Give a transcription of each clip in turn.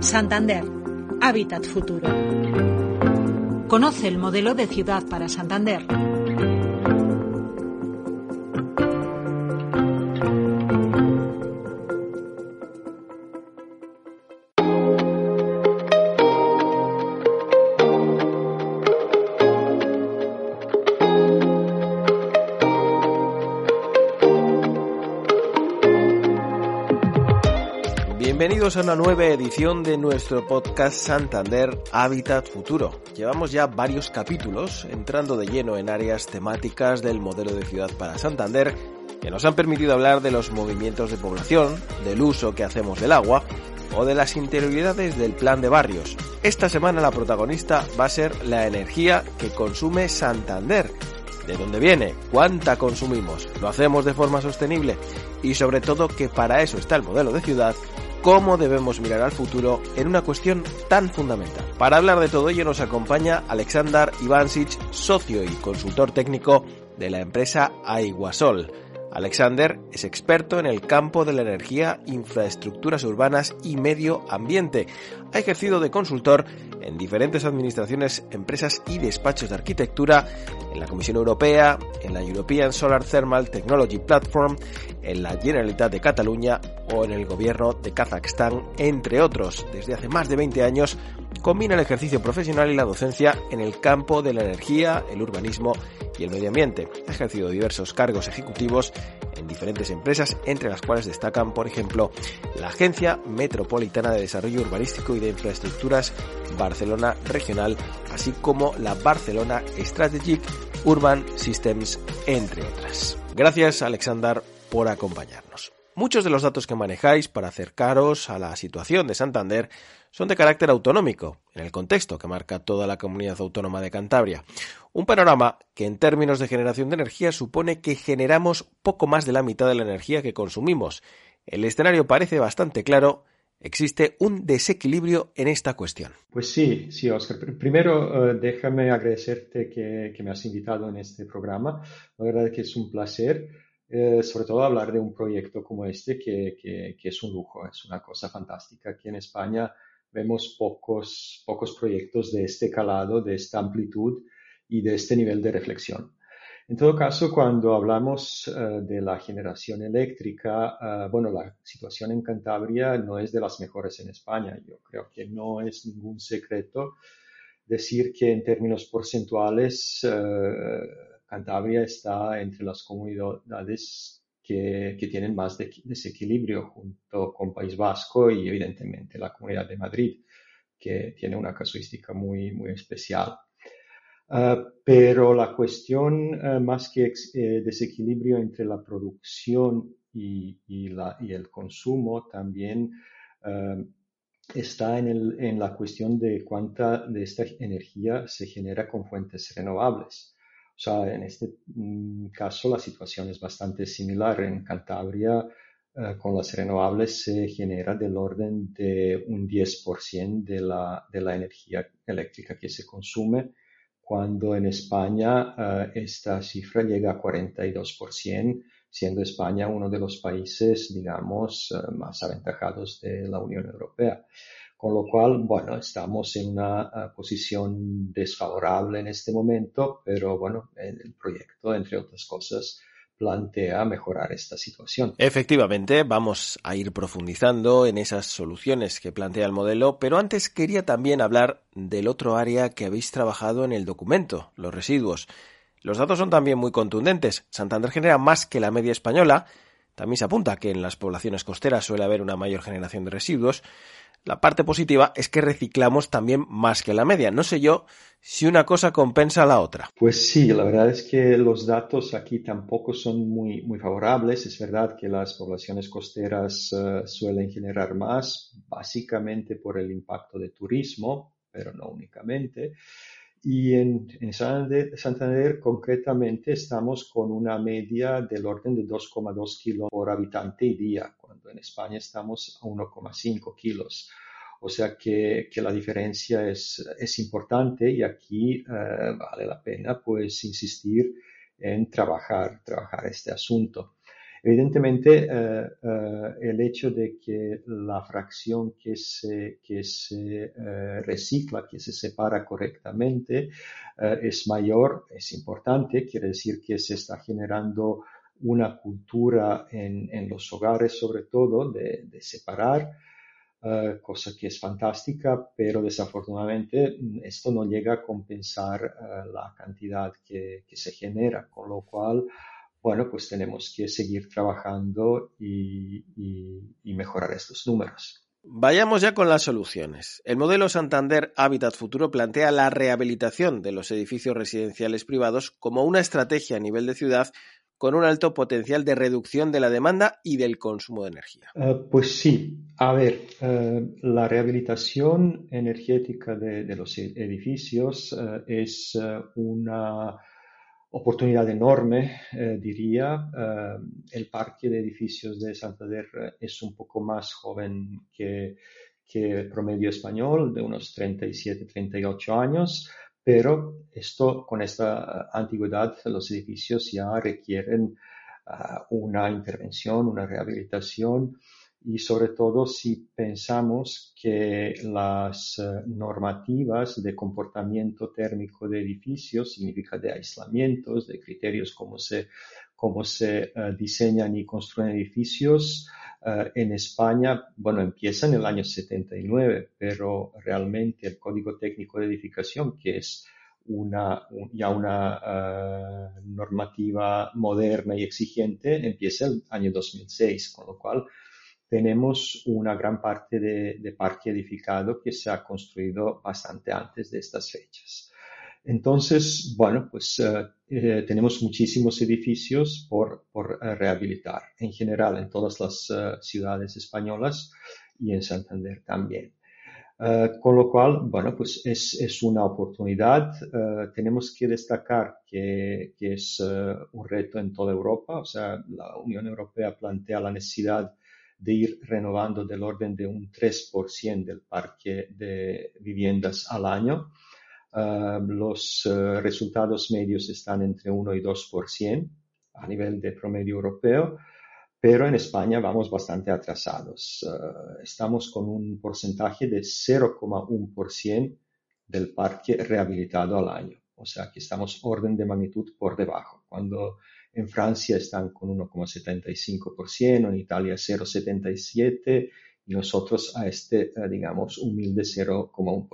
Santander, Hábitat Futuro. Conoce el modelo de ciudad para Santander Bienvenidos a una nueva edición de nuestro podcast Santander Hábitat Futuro. Llevamos ya varios capítulos entrando de lleno en áreas temáticas del modelo de ciudad para Santander que nos han permitido hablar de los movimientos de población, del uso que hacemos del agua o de las interioridades del plan de barrios. Esta semana la protagonista va a ser la energía que consume Santander. ¿De dónde viene? ¿Cuánta consumimos? ¿Lo hacemos de forma sostenible? Y sobre todo que para eso está el modelo de ciudad cómo debemos mirar al futuro en una cuestión tan fundamental. Para hablar de todo ello nos acompaña Alexander Ivansic, socio y consultor técnico de la empresa Aiguasol. Alexander es experto en el campo de la energía, infraestructuras urbanas y medio ambiente. Ha ejercido de consultor en diferentes administraciones, empresas y despachos de arquitectura, en la Comisión Europea, en la European Solar Thermal Technology Platform, en la Generalitat de Cataluña o en el gobierno de Kazajstán, entre otros. Desde hace más de 20 años combina el ejercicio profesional y la docencia en el campo de la energía, el urbanismo y el medio ambiente. Ha ejercido diversos cargos ejecutivos en diferentes empresas, entre las cuales destacan, por ejemplo, la Agencia Metropolitana de Desarrollo Urbanístico y de Infraestructuras Barcelona Regional, así como la Barcelona Strategic Urban Systems, entre otras. Gracias, Alexander, por acompañarnos. Muchos de los datos que manejáis para acercaros a la situación de Santander son de carácter autonómico, en el contexto que marca toda la comunidad autónoma de Cantabria. Un panorama que en términos de generación de energía supone que generamos poco más de la mitad de la energía que consumimos. El escenario parece bastante claro. Existe un desequilibrio en esta cuestión. Pues sí, sí, Oscar. Primero, eh, déjame agradecerte que, que me has invitado en este programa. La verdad es que es un placer. Eh, sobre todo hablar de un proyecto como este que, que, es un lujo, es una cosa fantástica. Aquí en España vemos pocos, pocos proyectos de este calado, de esta amplitud y de este nivel de reflexión. En todo caso, cuando hablamos eh, de la generación eléctrica, eh, bueno, la situación en Cantabria no es de las mejores en España. Yo creo que no es ningún secreto decir que en términos porcentuales Cantabria está entre las comunidades que, tienen más desequilibrio junto con País Vasco y evidentemente la Comunidad de Madrid, que tiene una casuística muy, muy especial. Ah, pero la cuestión ah, más que eh, desequilibrio entre la producción y, el consumo también ah, está en, la cuestión de cuánta de esta energía se genera con fuentes renovables. O sea, en este mm, caso la situación es bastante similar. En Cantabria, eh, con las renovables se genera del orden de un 10% de la, de la energía eléctrica que se consume, cuando en España eh, esta cifra llega a 42%, siendo España uno de los países, digamos, eh, más aventajados de la Unión Europea. Con lo cual, bueno, estamos en una uh, posición desfavorable en este momento, pero bueno, el proyecto, entre otras cosas, plantea mejorar esta situación. Efectivamente, vamos a ir profundizando en esas soluciones que plantea el modelo, pero antes quería también hablar del otro área que habéis trabajado en el documento, los residuos. Los datos son también muy contundentes. Santander genera más que la media española. También se apunta que en las poblaciones costeras suele haber una mayor generación de residuos. La parte positiva es que reciclamos también más que la media. No sé yo si una cosa compensa a la otra. Pues sí, la verdad es que los datos aquí tampoco son muy, muy favorables. Es verdad que las poblaciones costeras eh, suelen generar más, básicamente por el impacto de turismo, pero no únicamente. Y en, Santander, concretamente estamos con una media del orden de 2,2 kilos por habitante y día, cuando en España estamos a 1,5 kilos. O sea que, que, la diferencia es, es importante y aquí eh, vale la pena pues insistir en trabajar, trabajar este asunto. Evidentemente, eh, eh, el hecho de que la fracción que se, que se eh, recicla, que se separa correctamente, es mayor, es importante, quiere decir que se está generando una cultura en, en los hogares, sobre todo, de, de separar. Uh, cosa que es fantástica, pero desafortunadamente mm, esto no llega a compensar uh, la cantidad que, que, se genera, con lo cual bueno, pues tenemos que seguir trabajando y, mejorar estos números. Vayamos ya con las soluciones. El modelo Santander Habitat Futuro plantea la rehabilitación de los edificios residenciales privados como una estrategia a nivel de ciudad con un alto potencial de reducción de la demanda y del consumo de energía. Eh, pues sí, a ver, eh, la rehabilitación energética de, los edificios eh, es una oportunidad enorme, eh, diría. Eh, el parque de edificios de Santander eh, es un poco más joven que, que el promedio español, de unos 37, 38 años, pero esto, con esta antigüedad, los edificios ya requieren una intervención, una rehabilitación y sobre todo si pensamos que las eh, normativas de comportamiento térmico de edificios significa de aislamientos, de criterios cómo se, cómo se eh, diseñan y construyen edificios. Eh, en España, bueno, empieza en el año 79, pero realmente el Código Técnico de Edificación, que es una, ya una normativa moderna y exigente, empieza el año 2006, con lo cual tenemos una gran parte de, parque edificado que se ha construido bastante antes de estas fechas. Entonces, bueno, pues eh, eh, tenemos muchísimos edificios por, eh, rehabilitar, en general en todas las ciudades españolas y en Santander también. con lo cual, bueno, pues es, una oportunidad. tenemos que destacar que, que es un reto en toda Europa, o sea, la Unión Europea plantea la necesidad de ir renovando del orden de un 3% del parque de viviendas al año. Ah, los eh, resultados medios están entre 1 y 2% a nivel de promedio europeo, pero en España vamos bastante atrasados. Ah, estamos con un porcentaje de 0,1% del parque rehabilitado al año, o sea que estamos orden de magnitud por debajo. Cuando en Francia están con 1,75%, en Italia 0,77% y nosotros a este, eh, digamos, humilde 0,1%.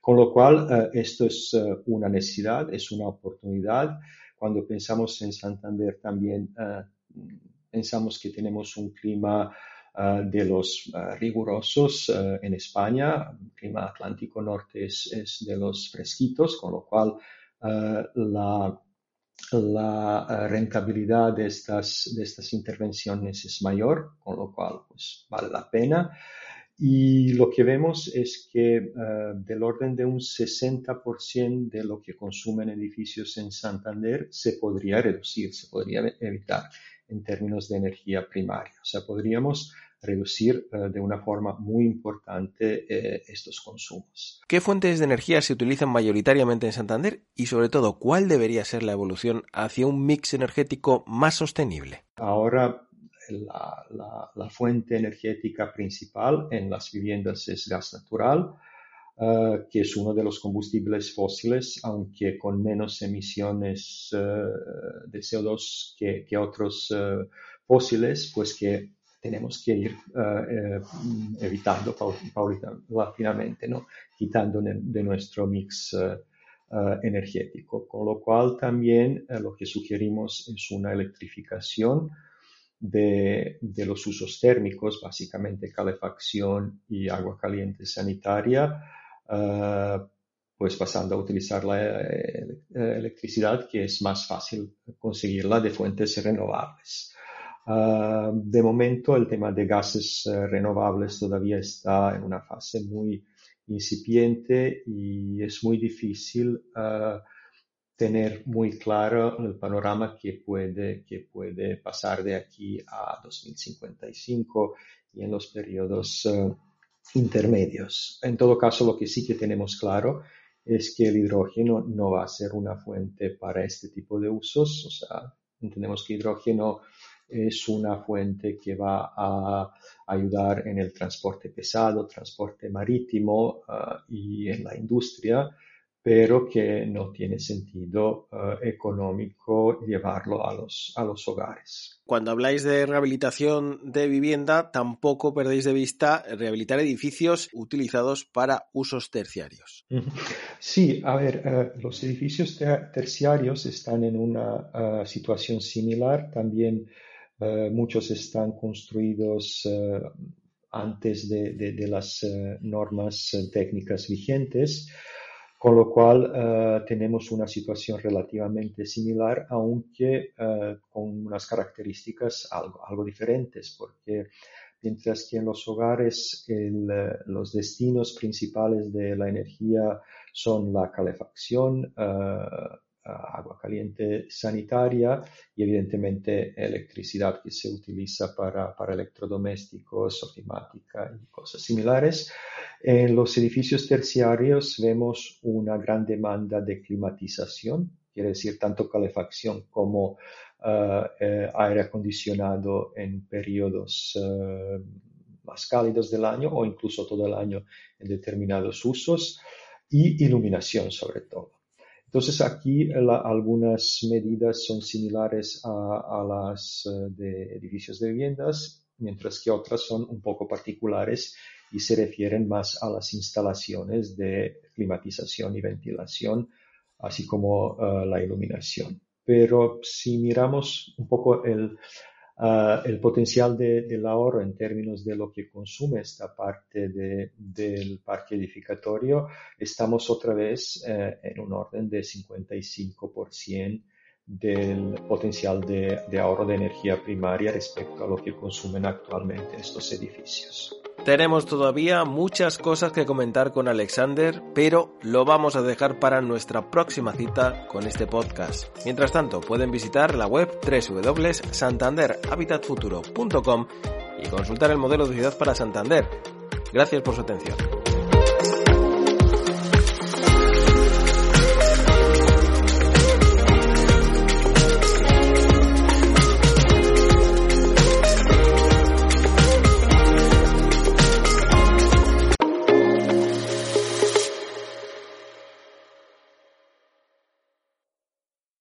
Con lo cual, eh, esto es eh, una necesidad, es una oportunidad. Cuando pensamos en Santander también pensamos que tenemos un clima de los rigurosos en España. El clima atlántico norte es, es, de los fresquitos, con lo cual la la eh, rentabilidad de estas, de estas intervenciones es mayor, con lo cual pues, vale la pena. Y lo que vemos es que eh, del orden de un 60% de lo que consumen edificios en Santander se podría reducir, se podría evitar en términos de energía primaria. O sea, podríamos reducir eh, de una forma muy importante eh, estos consumos. ¿Qué fuentes de energía se utilizan mayoritariamente en Santander y sobre todo cuál debería ser la evolución hacia un mix energético más sostenible? Ahora la, fuente energética principal en las viviendas es gas natural, eh, que es uno de los combustibles fósiles, aunque con menos emisiones de CO2 que, que otros fósiles, pues que tenemos que ir eh, eh, evitando paulatinamente, ¿no? quitando de nuestro mix eh, energético. Con lo cual también lo que sugerimos es una electrificación de, de, los usos térmicos, básicamente calefacción y agua caliente sanitaria, pues pasando a utilizar la electricidad que es más fácil conseguirla de fuentes renovables. Ah, de momento el tema de gases eh, renovables todavía está en una fase muy incipiente y es muy difícil ah, tener muy claro el panorama que puede, que puede pasar de aquí a 2055 y en los periodos eh, intermedios. En todo caso, lo que sí que tenemos claro es que el hidrógeno no va a ser una fuente para este tipo de usos, o sea, entendemos que hidrógeno es una fuente que va a ayudar en el transporte pesado, transporte marítimo ah, y en la industria, pero que no tiene sentido eh, económico llevarlo a los, a los hogares. Cuando habláis de rehabilitación de vivienda, tampoco perdéis de vista rehabilitar edificios utilizados para usos terciarios. Sí, a ver, eh, los edificios terciarios están en una eh, situación similar. También muchos están construidos antes de las normas técnicas vigentes con lo cual eh, tenemos una situación relativamente similar, aunque eh, con unas características algo, diferentes, porque mientras que en los hogares los destinos principales de la energía son la calefacción, eh, agua caliente sanitaria y evidentemente electricidad que se utiliza para, para electrodomésticos, ofimática y cosas similares. En los edificios terciarios vemos una gran demanda de climatización, quiere decir tanto calefacción como eh, eh, aire acondicionado en periodos eh, más cálidos del año o incluso todo el año en determinados usos y iluminación sobre todo. Entonces aquí algunas medidas son similares a, las eh, de edificios de viviendas, mientras que otras son un poco particulares y se refieren más a las instalaciones de climatización y ventilación, así como eh, la iluminación. Pero si miramos un poco el, Ah, el potencial del ahorro en términos de lo que consume esta parte del parque edificatorio, estamos otra vez eh, en un orden de 55% del potencial de, de ahorro de energía primaria respecto a lo que consumen actualmente estos edificios. Tenemos todavía muchas cosas que comentar con Alexander, pero lo vamos a dejar para nuestra próxima cita con este podcast. Mientras tanto, pueden visitar la web www.santanderhabitatfuturo.com y consultar el modelo de ciudad para Santander. Gracias por su atención.